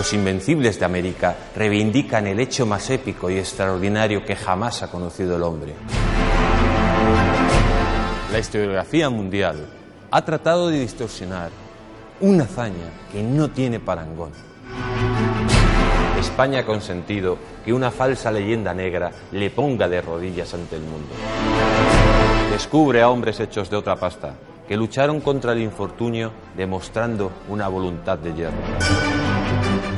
Los Invencibles de América reivindican el hecho más épico y extraordinario que jamás ha conocido el hombre. La historiografía mundial ha tratado de distorsionar una hazaña que no tiene parangón. España ha consentido que una falsa leyenda negra le ponga de rodillas ante el mundo. Descubre a hombres hechos de otra pasta que lucharon contra el infortunio demostrando una voluntad de hierro.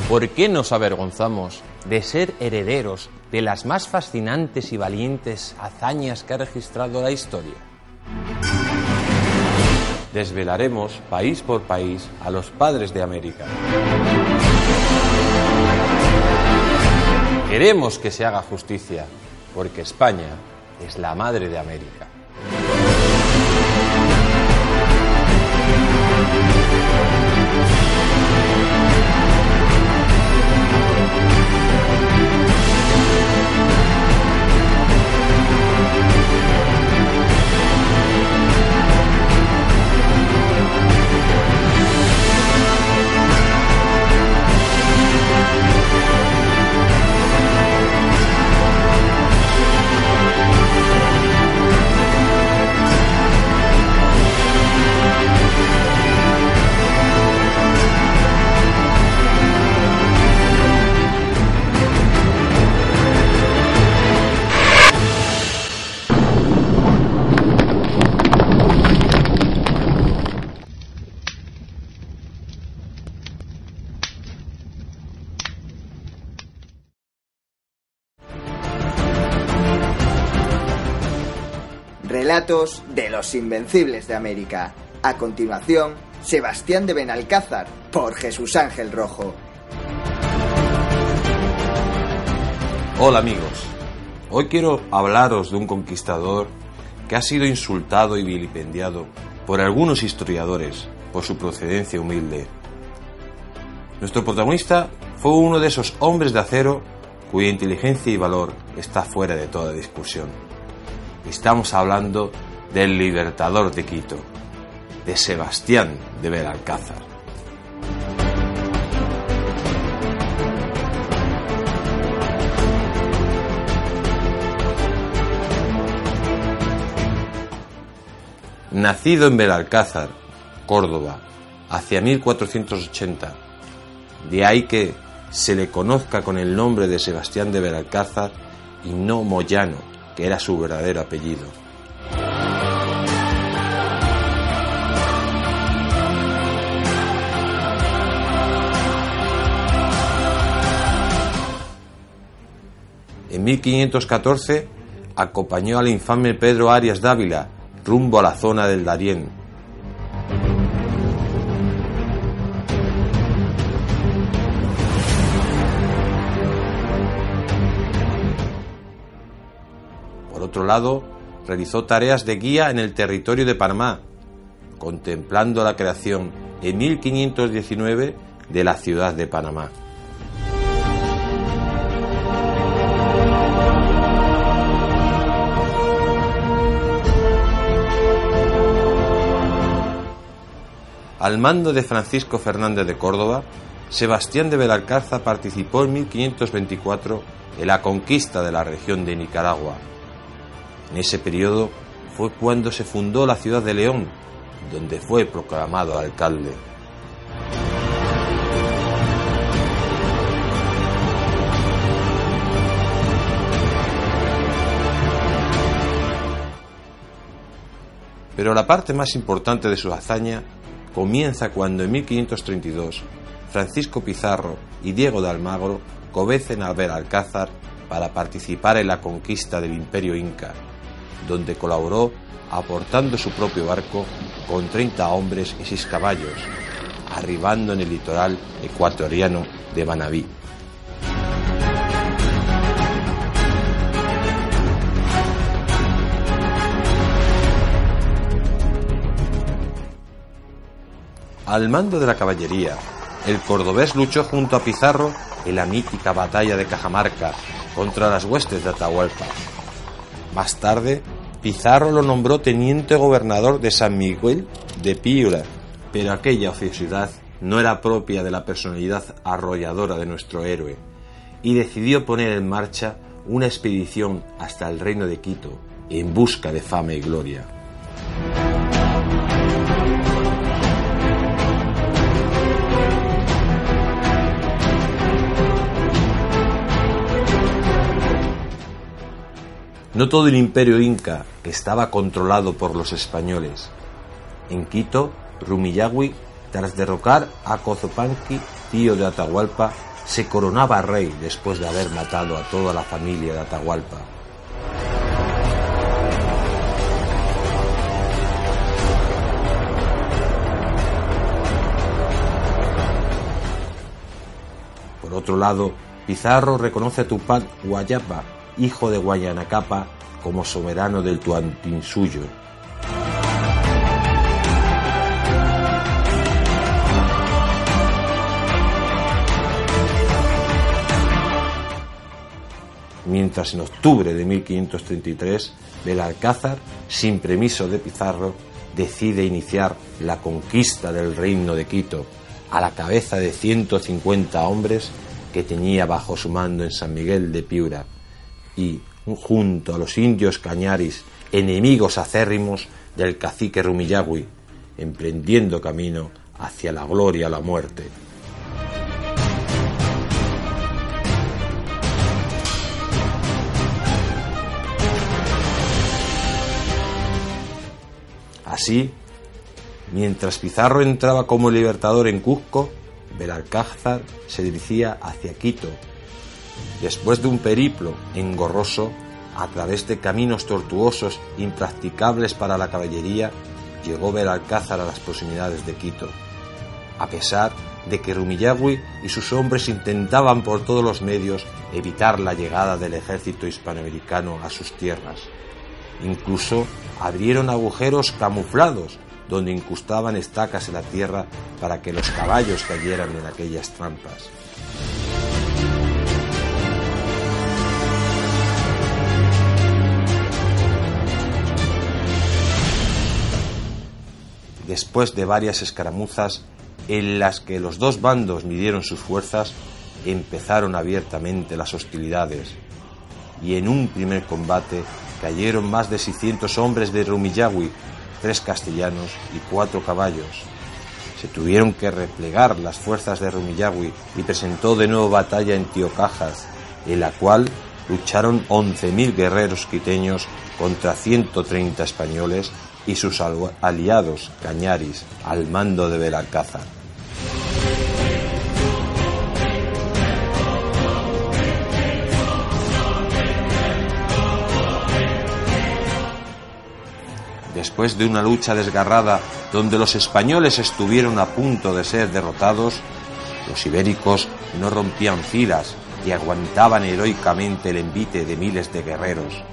¿Por qué nos avergonzamos de ser herederos de las más fascinantes y valientes hazañas que ha registrado la historia? Desvelaremos país por país a los padres de América. Queremos que se haga justicia, porque España es la madre de América. De los Invencibles de América. A continuación, Sebastián de Benalcázar, por Jesús Ángel Rojo. Hola amigos, hoy quiero hablaros de un conquistador que ha sido insultado y vilipendiado por algunos historiadores por su procedencia humilde. Nuestro protagonista fue uno de esos hombres de acero cuya inteligencia y valor está fuera de toda discusión. Estamos hablando del libertador de Quito, de Sebastián de Belalcázar. Nacido en Belalcázar, Córdoba, hacia 1480, de ahí que se le conozca con el nombre de Sebastián de Belalcázar y no Moyano, que era su verdadero apellido. En 1514 acompañó al infame Pedro Arias Dávila rumbo a la zona del Darién, otro lado, realizó tareas de guía en el territorio de Panamá, contemplando la creación en 1519 de la ciudad de Panamá. Al mando de Francisco Fernández de Córdoba, Sebastián de Belalcázar participó en 1524 en la conquista de la región de Nicaragua en ese periodo fue cuando se fundó la ciudad de León, donde fue proclamado alcalde. Pero la parte más importante de su hazaña comienza cuando en 1532 Francisco Pizarro y Diego de Almagro convencen a Alcázar para participar en la conquista del imperio inca, donde colaboró aportando su propio barco con 30 hombres y 6 caballos, arribando en el litoral ecuatoriano de Manabí. Al mando de la caballería, el cordobés luchó junto a Pizarro en la mítica batalla de Cajamarca contra las huestes de Atahualpa. Más tarde, Pizarro lo nombró teniente gobernador de San Miguel de Piura, pero aquella oficiosidad no era propia de la personalidad arrolladora de nuestro héroe, y decidió poner en marcha una expedición hasta el reino de Quito en busca de fama y gloria. No todo el imperio inca estaba controlado por los españoles. En Quito, Rumillagui, tras derrocar a Cozopanqui, tío de Atahualpa, se coronaba rey después de haber matado a toda la familia de Atahualpa. Por otro lado, Pizarro reconoce a Tupac Guayapa hijo de Guayanacapa, como soberano del Tuantinsuyo. Mientras en octubre de 1533, Belalcázar, sin permiso de Pizarro, decide iniciar la conquista del reino de Quito, a la cabeza de 150 hombres que tenía bajo su mando en San Miguel de Piura, y, junto a los indios cañaris, enemigos acérrimos del cacique Rumillagui, emprendiendo camino hacia la gloria la muerte. Así, mientras Pizarro entraba como libertador en Cusco, Belalcázar se dirigía hacia Quito, Después de un periplo engorroso, a través de caminos tortuosos impracticables para la caballería, llegó Belalcázar a las proximidades de Quito. A pesar de que Rumillagui y sus hombres intentaban por todos los medios evitar la llegada del ejército hispanoamericano a sus tierras. Incluso abrieron agujeros camuflados donde incrustaban estacas en la tierra para que los caballos cayeran en aquellas trampas. Después de varias escaramuzas en las que los dos bandos midieron sus fuerzas, empezaron abiertamente las hostilidades, y en un primer combate cayeron más de 600 hombres de Rumillagui, tres castellanos y cuatro caballos. Se tuvieron que replegar las fuerzas de Rumillagui y presentó de nuevo batalla en Tiocajas, en la cual lucharon 11.000 guerreros quiteños contra 130 españoles y sus aliados cañaris al mando de Belalcázar. Después de una lucha desgarrada donde los españoles estuvieron a punto de ser derrotados, los ibéricos no rompían filas y aguantaban heroicamente el envite de miles de guerreros.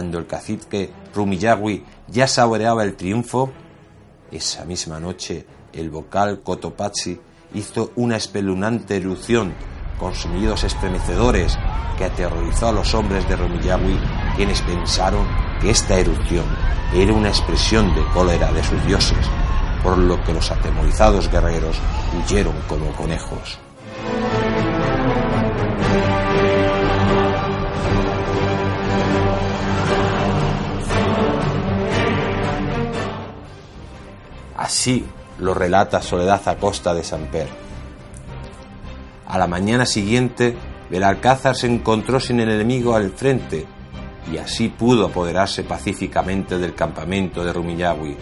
Cuando el cacique Rumillagui ya saboreaba el triunfo, esa misma noche el vocal Cotopaxi hizo una espeluznante erupción con sonidos estremecedores que aterrorizó a los hombres de Rumillagui, quienes pensaron que esta erupción era una expresión de cólera de sus dioses, por lo que los atemorizados guerreros huyeron como conejos. Así lo relata Soledad Acosta de Samper. A la mañana siguiente, Belalcázar se encontró sin el enemigo al frente y así pudo apoderarse pacíficamente del campamento de Rumiñahui.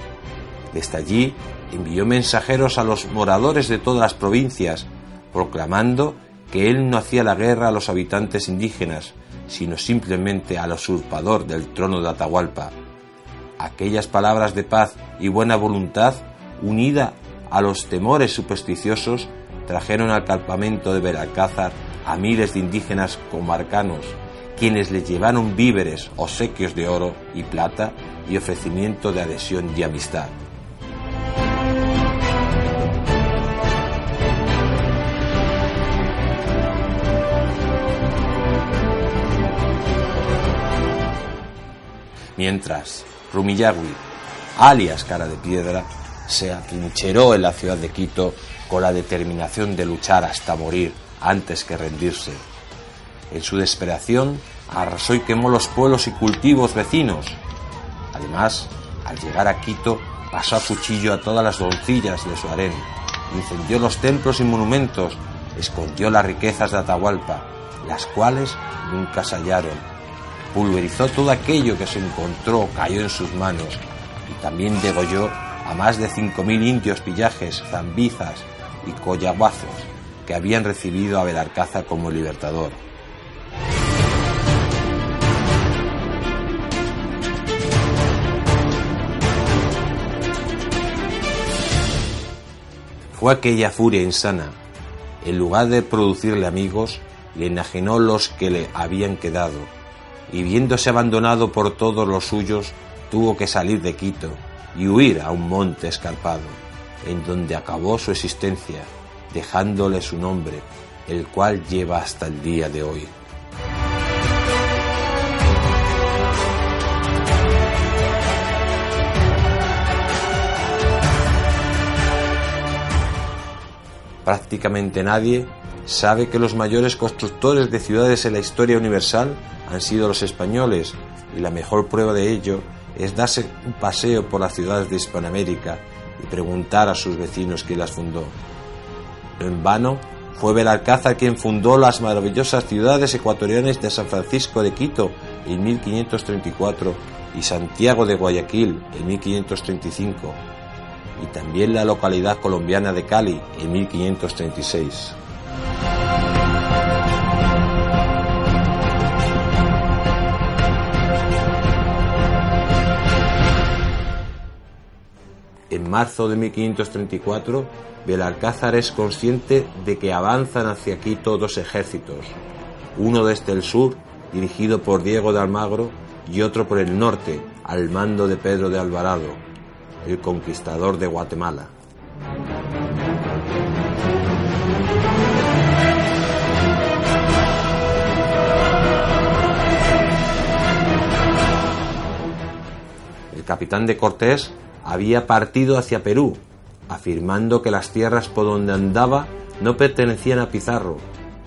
Desde allí envió mensajeros a los moradores de todas las provincias, proclamando que él no hacía la guerra a los habitantes indígenas, sino simplemente al usurpador del trono de Atahualpa. Aquellas palabras de paz y buena voluntad, unida a los temores supersticiosos, trajeron al campamento de Veralcázar a miles de indígenas comarcanos, quienes le llevaron víveres, obsequios de oro y plata y ofrecimiento de adhesión y amistad. Mientras, Rumillagui, alias Cara de Piedra, se atrincheró en la ciudad de Quito con la determinación de luchar hasta morir antes que rendirse. En su desesperación, arrasó y quemó los pueblos y cultivos vecinos. Además, al llegar a Quito, pasó a cuchillo a todas las doncillas de su harén, incendió los templos y monumentos, escondió las riquezas de Atahualpa, las cuales nunca se hallaron pulverizó todo aquello que se encontró, cayó en sus manos y también degolló a más de 5.000 indios pillajes, zambizas y collaguazos que habían recibido a Belarcaza como libertador. Fue aquella furia insana. En lugar de producirle amigos, le enajenó los que le habían quedado y viéndose abandonado por todos los suyos, tuvo que salir de Quito y huir a un monte escarpado, en donde acabó su existencia, dejándole su nombre, el cual lleva hasta el día de hoy. Prácticamente nadie sabe que los mayores constructores de ciudades en la historia universal han sido los españoles y la mejor prueba de ello es darse un paseo por las ciudades de Hispanoamérica y preguntar a sus vecinos quién las fundó. No en vano fue Belalcázar quien fundó las maravillosas ciudades ecuatorianas de San Francisco de Quito en 1534 y Santiago de Guayaquil en 1535 y también la localidad colombiana de Cali en 1536. En marzo de 1534, Belalcázar es consciente de que avanzan hacia Quito dos ejércitos, uno desde el sur, dirigido por Diego de Almagro, y otro por el norte, al mando de Pedro de Alvarado, el conquistador de Guatemala. El capitán de Cortés había partido hacia Perú, afirmando que las tierras por donde andaba no pertenecían a Pizarro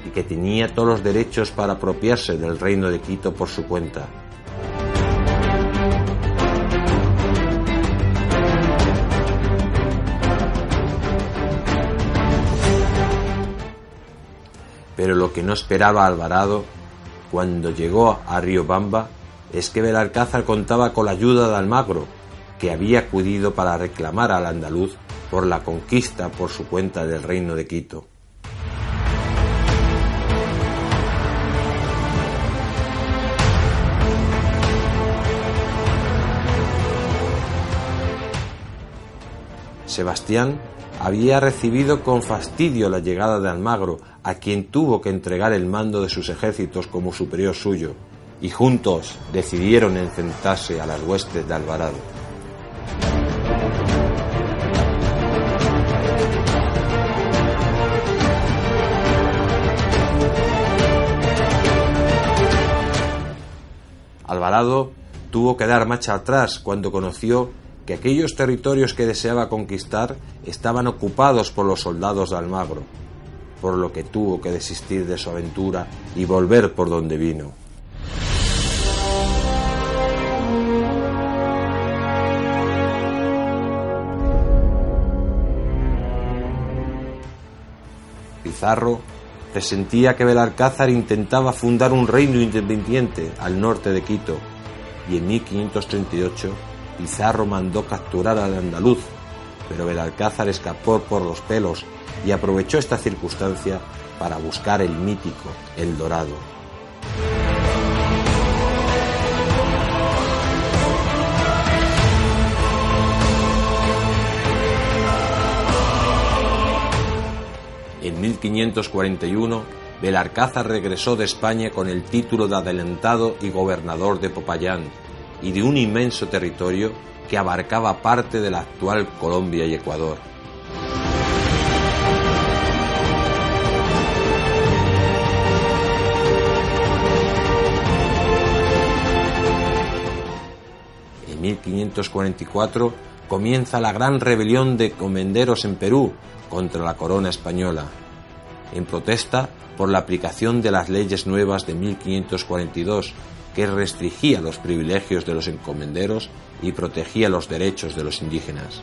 y que tenía todos los derechos para apropiarse del reino de Quito por su cuenta. Pero lo que no esperaba Alvarado cuando llegó a Río Bamba es que Belalcázar contaba con la ayuda de Almagro, que había acudido para reclamar al andaluz por la conquista por su cuenta del reino de Quito. Sebastián había recibido con fastidio la llegada de Almagro, a quien tuvo que entregar el mando de sus ejércitos como superior suyo, y juntos decidieron enfrentarse a las huestes de Alvarado. Alvarado tuvo que dar marcha atrás cuando conoció que aquellos territorios que deseaba conquistar estaban ocupados por los soldados de Almagro, por lo que tuvo que desistir de su aventura y volver por donde vino. Pizarro presentía que Belalcázar intentaba fundar un reino independiente al norte de Quito y en 1538 Pizarro mandó capturar al andaluz, pero Belalcázar escapó por los pelos y aprovechó esta circunstancia para buscar el mítico El Dorado. En 1541, Belarcázar regresó de España con el título de adelantado y gobernador de Popayán y de un inmenso territorio que abarcaba parte de la actual Colombia y Ecuador. En 1544 comienza la gran rebelión de comenderos en Perú contra la corona española, en protesta por la aplicación de las leyes nuevas de 1542, que restringía los privilegios de los encomenderos y protegía los derechos de los indígenas.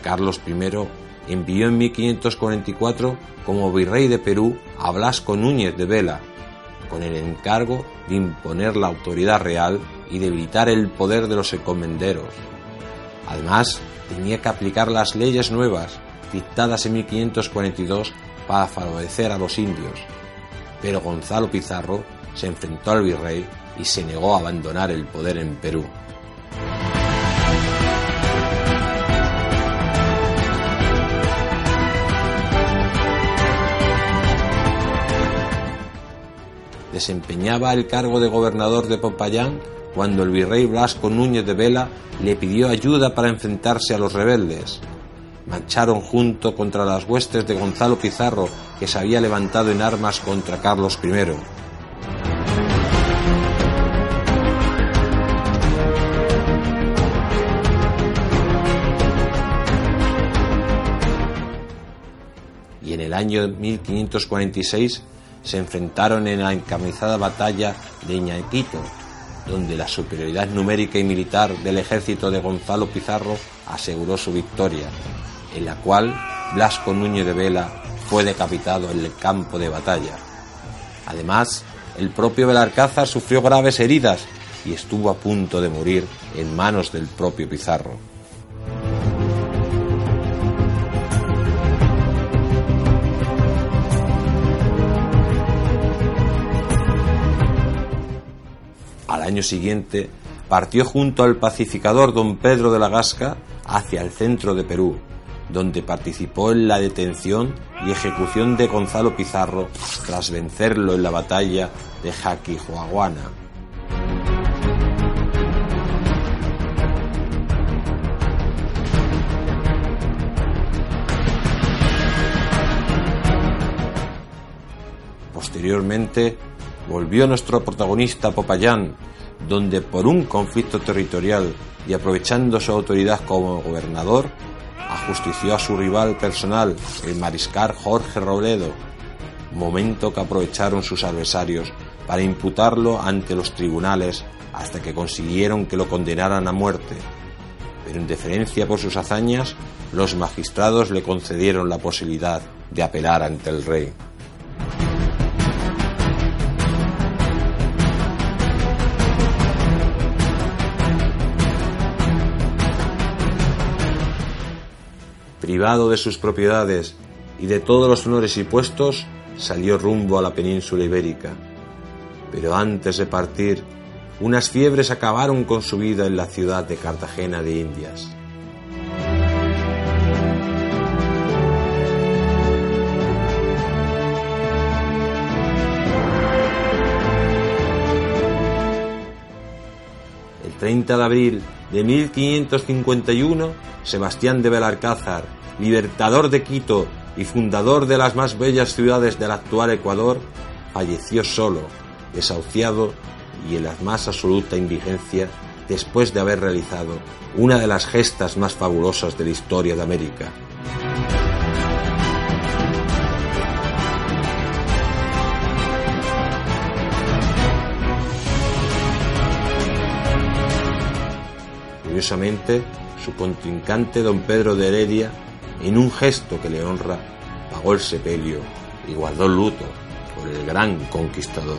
Carlos I envió en 1544 como virrey de Perú a Blasco Núñez de Vela, con el encargo de imponer la autoridad real y debilitar el poder de los encomenderos. Además, tenía que aplicar las leyes nuevas dictadas en 1542 para favorecer a los indios. Pero Gonzalo Pizarro se enfrentó al virrey y se negó a abandonar el poder en Perú. Desempeñaba el cargo de gobernador de Popayán cuando el virrey Blasco Núñez de Vela le pidió ayuda para enfrentarse a los rebeldes. Marcharon junto contra las huestes de Gonzalo Pizarro, que se había levantado en armas contra Carlos I. Y en el año 1546 se enfrentaron en la encarnizada batalla de Iñaquito, donde la superioridad numérica y militar del ejército de Gonzalo Pizarro aseguró su victoria, en la cual Blasco Núñez de Vela fue decapitado en el campo de batalla. Además, el propio Belarcázar sufrió graves heridas y estuvo a punto de morir en manos del propio Pizarro. Año siguiente partió junto al pacificador don Pedro de la Gasca hacia el centro de Perú, donde participó en la detención y ejecución de Gonzalo Pizarro tras vencerlo en la batalla de Jaquijuaguana. Posteriormente volvió nuestro protagonista Popayán donde por un conflicto territorial y aprovechando su autoridad como gobernador, ajustició a su rival personal, el mariscal Jorge Robledo, momento que aprovecharon sus adversarios para imputarlo ante los tribunales hasta que consiguieron que lo condenaran a muerte. Pero en deferencia por sus hazañas, los magistrados le concedieron la posibilidad de apelar ante el rey. Privado de sus propiedades y de todos los honores y puestos, salió rumbo a la península ibérica. Pero antes de partir, unas fiebres acabaron con su vida en la ciudad de Cartagena de Indias. El 30 de abril de 1551, Sebastián de Belalcázar libertador de Quito y fundador de las más bellas ciudades del actual Ecuador, falleció solo, desahuciado y en la más absoluta indigencia después de haber realizado una de las gestas más fabulosas de la historia de América. Curiosamente, su contrincante don Pedro de Heredia, en un gesto que le honra, pagó el sepelio y guardó luto por el gran conquistador.